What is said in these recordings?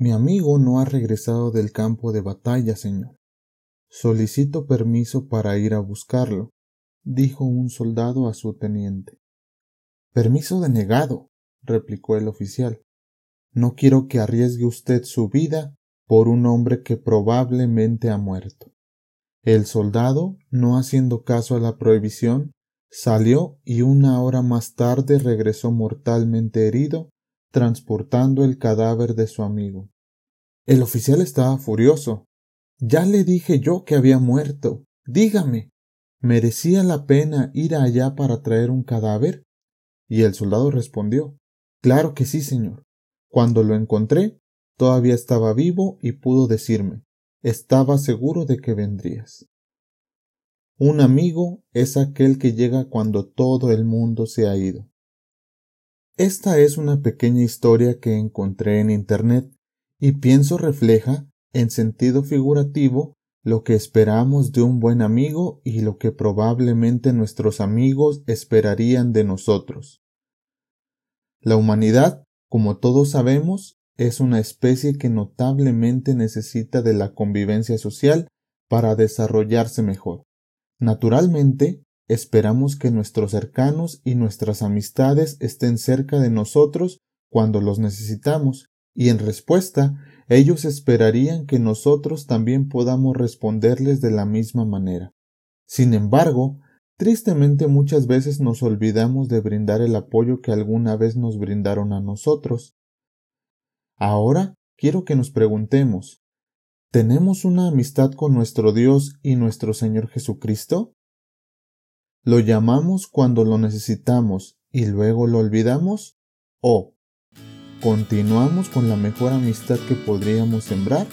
Mi amigo no ha regresado del campo de batalla, señor. Solicito permiso para ir a buscarlo, dijo un soldado a su teniente. Permiso denegado, replicó el oficial. No quiero que arriesgue usted su vida por un hombre que probablemente ha muerto. El soldado, no haciendo caso a la prohibición, salió y una hora más tarde regresó mortalmente herido, transportando el cadáver de su amigo. El oficial estaba furioso. Ya le dije yo que había muerto. Dígame, ¿merecía la pena ir allá para traer un cadáver? Y el soldado respondió Claro que sí, señor. Cuando lo encontré, todavía estaba vivo y pudo decirme Estaba seguro de que vendrías. Un amigo es aquel que llega cuando todo el mundo se ha ido. Esta es una pequeña historia que encontré en Internet y pienso refleja, en sentido figurativo, lo que esperamos de un buen amigo y lo que probablemente nuestros amigos esperarían de nosotros. La humanidad, como todos sabemos, es una especie que notablemente necesita de la convivencia social para desarrollarse mejor. Naturalmente, esperamos que nuestros cercanos y nuestras amistades estén cerca de nosotros cuando los necesitamos, y en respuesta ellos esperarían que nosotros también podamos responderles de la misma manera. Sin embargo, tristemente muchas veces nos olvidamos de brindar el apoyo que alguna vez nos brindaron a nosotros. Ahora quiero que nos preguntemos ¿Tenemos una amistad con nuestro Dios y nuestro Señor Jesucristo? ¿Lo llamamos cuando lo necesitamos y luego lo olvidamos? ¿O ¿Continuamos con la mejor amistad que podríamos sembrar?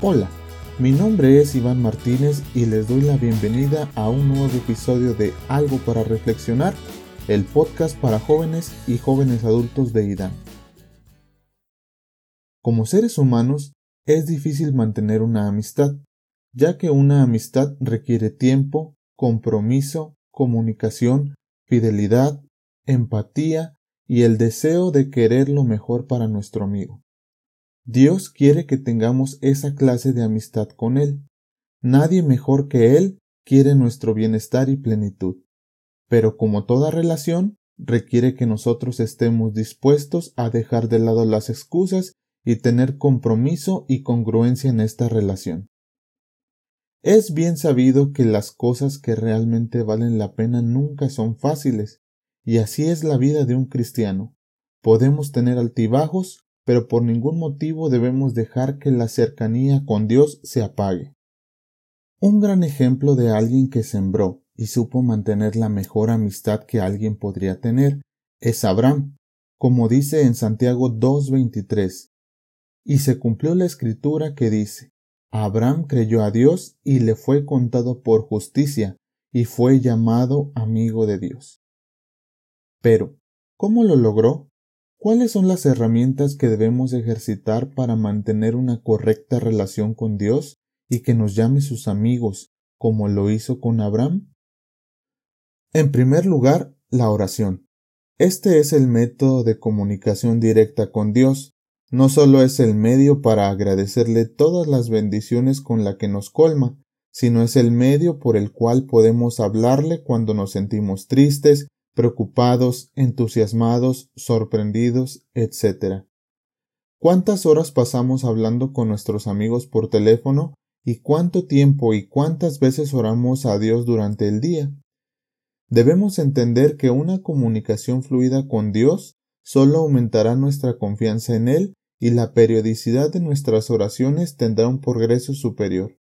Hola, mi nombre es Iván Martínez y les doy la bienvenida a un nuevo episodio de Algo para Reflexionar, el podcast para jóvenes y jóvenes adultos de IDAM. Como seres humanos, es difícil mantener una amistad, ya que una amistad requiere tiempo, compromiso, comunicación, fidelidad, empatía y el deseo de querer lo mejor para nuestro amigo. Dios quiere que tengamos esa clase de amistad con Él. Nadie mejor que Él quiere nuestro bienestar y plenitud. Pero como toda relación, requiere que nosotros estemos dispuestos a dejar de lado las excusas y tener compromiso y congruencia en esta relación. Es bien sabido que las cosas que realmente valen la pena nunca son fáciles, y así es la vida de un cristiano. Podemos tener altibajos, pero por ningún motivo debemos dejar que la cercanía con Dios se apague. Un gran ejemplo de alguien que sembró y supo mantener la mejor amistad que alguien podría tener es Abraham, como dice en Santiago 2.23. Y se cumplió la escritura que dice, Abraham creyó a Dios y le fue contado por justicia, y fue llamado amigo de Dios. Pero, ¿cómo lo logró? ¿Cuáles son las herramientas que debemos ejercitar para mantener una correcta relación con Dios y que nos llame sus amigos, como lo hizo con Abraham? En primer lugar, la oración. Este es el método de comunicación directa con Dios, no solo es el medio para agradecerle todas las bendiciones con la que nos colma, sino es el medio por el cual podemos hablarle cuando nos sentimos tristes, preocupados, entusiasmados, sorprendidos, etc. ¿Cuántas horas pasamos hablando con nuestros amigos por teléfono y cuánto tiempo y cuántas veces oramos a Dios durante el día? Debemos entender que una comunicación fluida con Dios solo aumentará nuestra confianza en Él y la periodicidad de nuestras oraciones tendrá un progreso superior.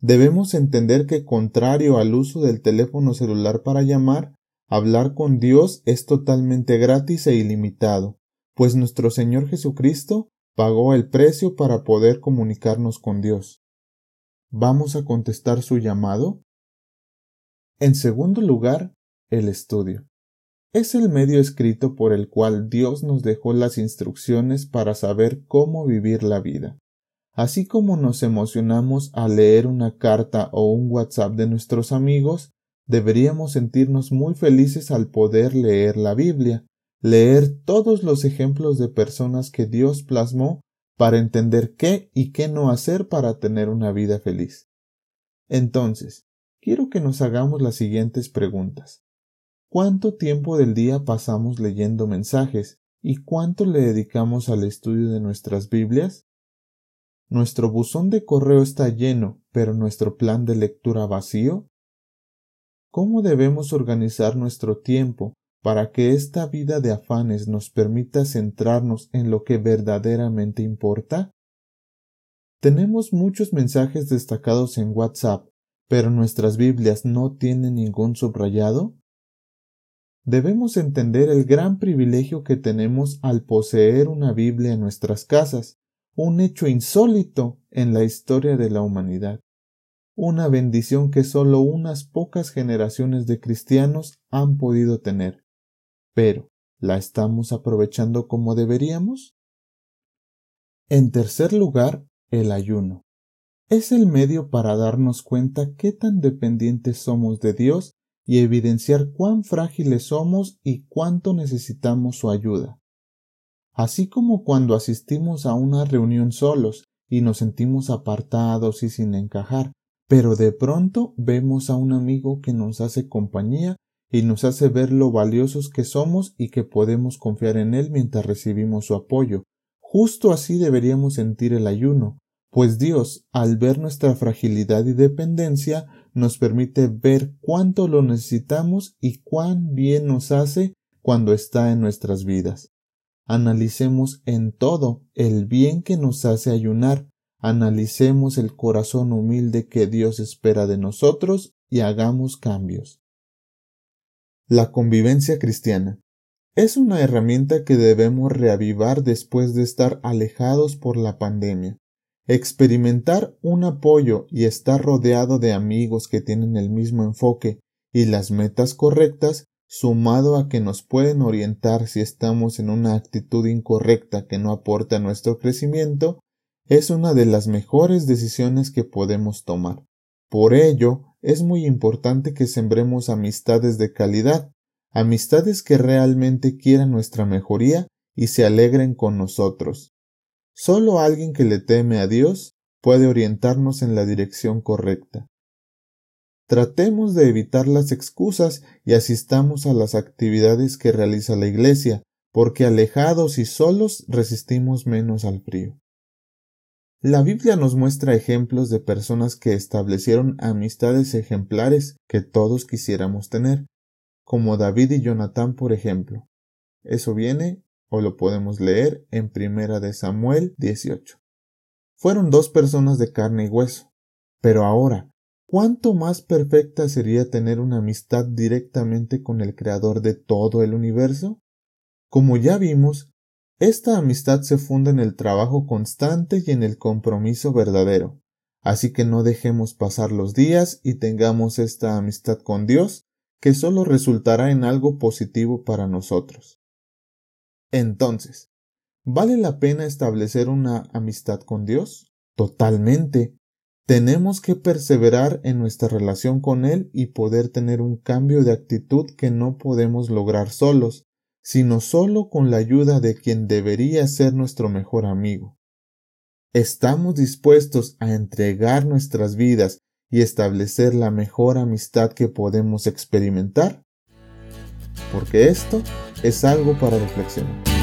Debemos entender que contrario al uso del teléfono celular para llamar, hablar con Dios es totalmente gratis e ilimitado, pues nuestro Señor Jesucristo pagó el precio para poder comunicarnos con Dios. ¿Vamos a contestar su llamado? En segundo lugar, el estudio es el medio escrito por el cual Dios nos dejó las instrucciones para saber cómo vivir la vida. Así como nos emocionamos al leer una carta o un WhatsApp de nuestros amigos, deberíamos sentirnos muy felices al poder leer la Biblia, leer todos los ejemplos de personas que Dios plasmó para entender qué y qué no hacer para tener una vida feliz. Entonces, quiero que nos hagamos las siguientes preguntas. ¿Cuánto tiempo del día pasamos leyendo mensajes y cuánto le dedicamos al estudio de nuestras Biblias? ¿Nuestro buzón de correo está lleno, pero nuestro plan de lectura vacío? ¿Cómo debemos organizar nuestro tiempo para que esta vida de afanes nos permita centrarnos en lo que verdaderamente importa? Tenemos muchos mensajes destacados en WhatsApp, pero nuestras Biblias no tienen ningún subrayado. Debemos entender el gran privilegio que tenemos al poseer una Biblia en nuestras casas, un hecho insólito en la historia de la humanidad, una bendición que solo unas pocas generaciones de cristianos han podido tener. Pero, ¿la estamos aprovechando como deberíamos? En tercer lugar, el ayuno. Es el medio para darnos cuenta qué tan dependientes somos de Dios y evidenciar cuán frágiles somos y cuánto necesitamos su ayuda. Así como cuando asistimos a una reunión solos y nos sentimos apartados y sin encajar, pero de pronto vemos a un amigo que nos hace compañía y nos hace ver lo valiosos que somos y que podemos confiar en él mientras recibimos su apoyo. Justo así deberíamos sentir el ayuno, pues Dios, al ver nuestra fragilidad y dependencia, nos permite ver cuánto lo necesitamos y cuán bien nos hace cuando está en nuestras vidas. Analicemos en todo el bien que nos hace ayunar, analicemos el corazón humilde que Dios espera de nosotros y hagamos cambios. La convivencia cristiana es una herramienta que debemos reavivar después de estar alejados por la pandemia. Experimentar un apoyo y estar rodeado de amigos que tienen el mismo enfoque y las metas correctas sumado a que nos pueden orientar si estamos en una actitud incorrecta que no aporta nuestro crecimiento, es una de las mejores decisiones que podemos tomar. Por ello, es muy importante que sembremos amistades de calidad, amistades que realmente quieran nuestra mejoría y se alegren con nosotros. Solo alguien que le teme a Dios puede orientarnos en la dirección correcta. Tratemos de evitar las excusas y asistamos a las actividades que realiza la Iglesia, porque alejados y solos resistimos menos al frío. La Biblia nos muestra ejemplos de personas que establecieron amistades ejemplares que todos quisiéramos tener, como David y Jonatán, por ejemplo. Eso viene o lo podemos leer en Primera de Samuel 18. Fueron dos personas de carne y hueso, pero ahora ¿Cuánto más perfecta sería tener una amistad directamente con el Creador de todo el universo? Como ya vimos, esta amistad se funda en el trabajo constante y en el compromiso verdadero. Así que no dejemos pasar los días y tengamos esta amistad con Dios, que solo resultará en algo positivo para nosotros. Entonces, ¿vale la pena establecer una amistad con Dios? Totalmente. Tenemos que perseverar en nuestra relación con Él y poder tener un cambio de actitud que no podemos lograr solos, sino solo con la ayuda de quien debería ser nuestro mejor amigo. ¿Estamos dispuestos a entregar nuestras vidas y establecer la mejor amistad que podemos experimentar? Porque esto es algo para reflexionar.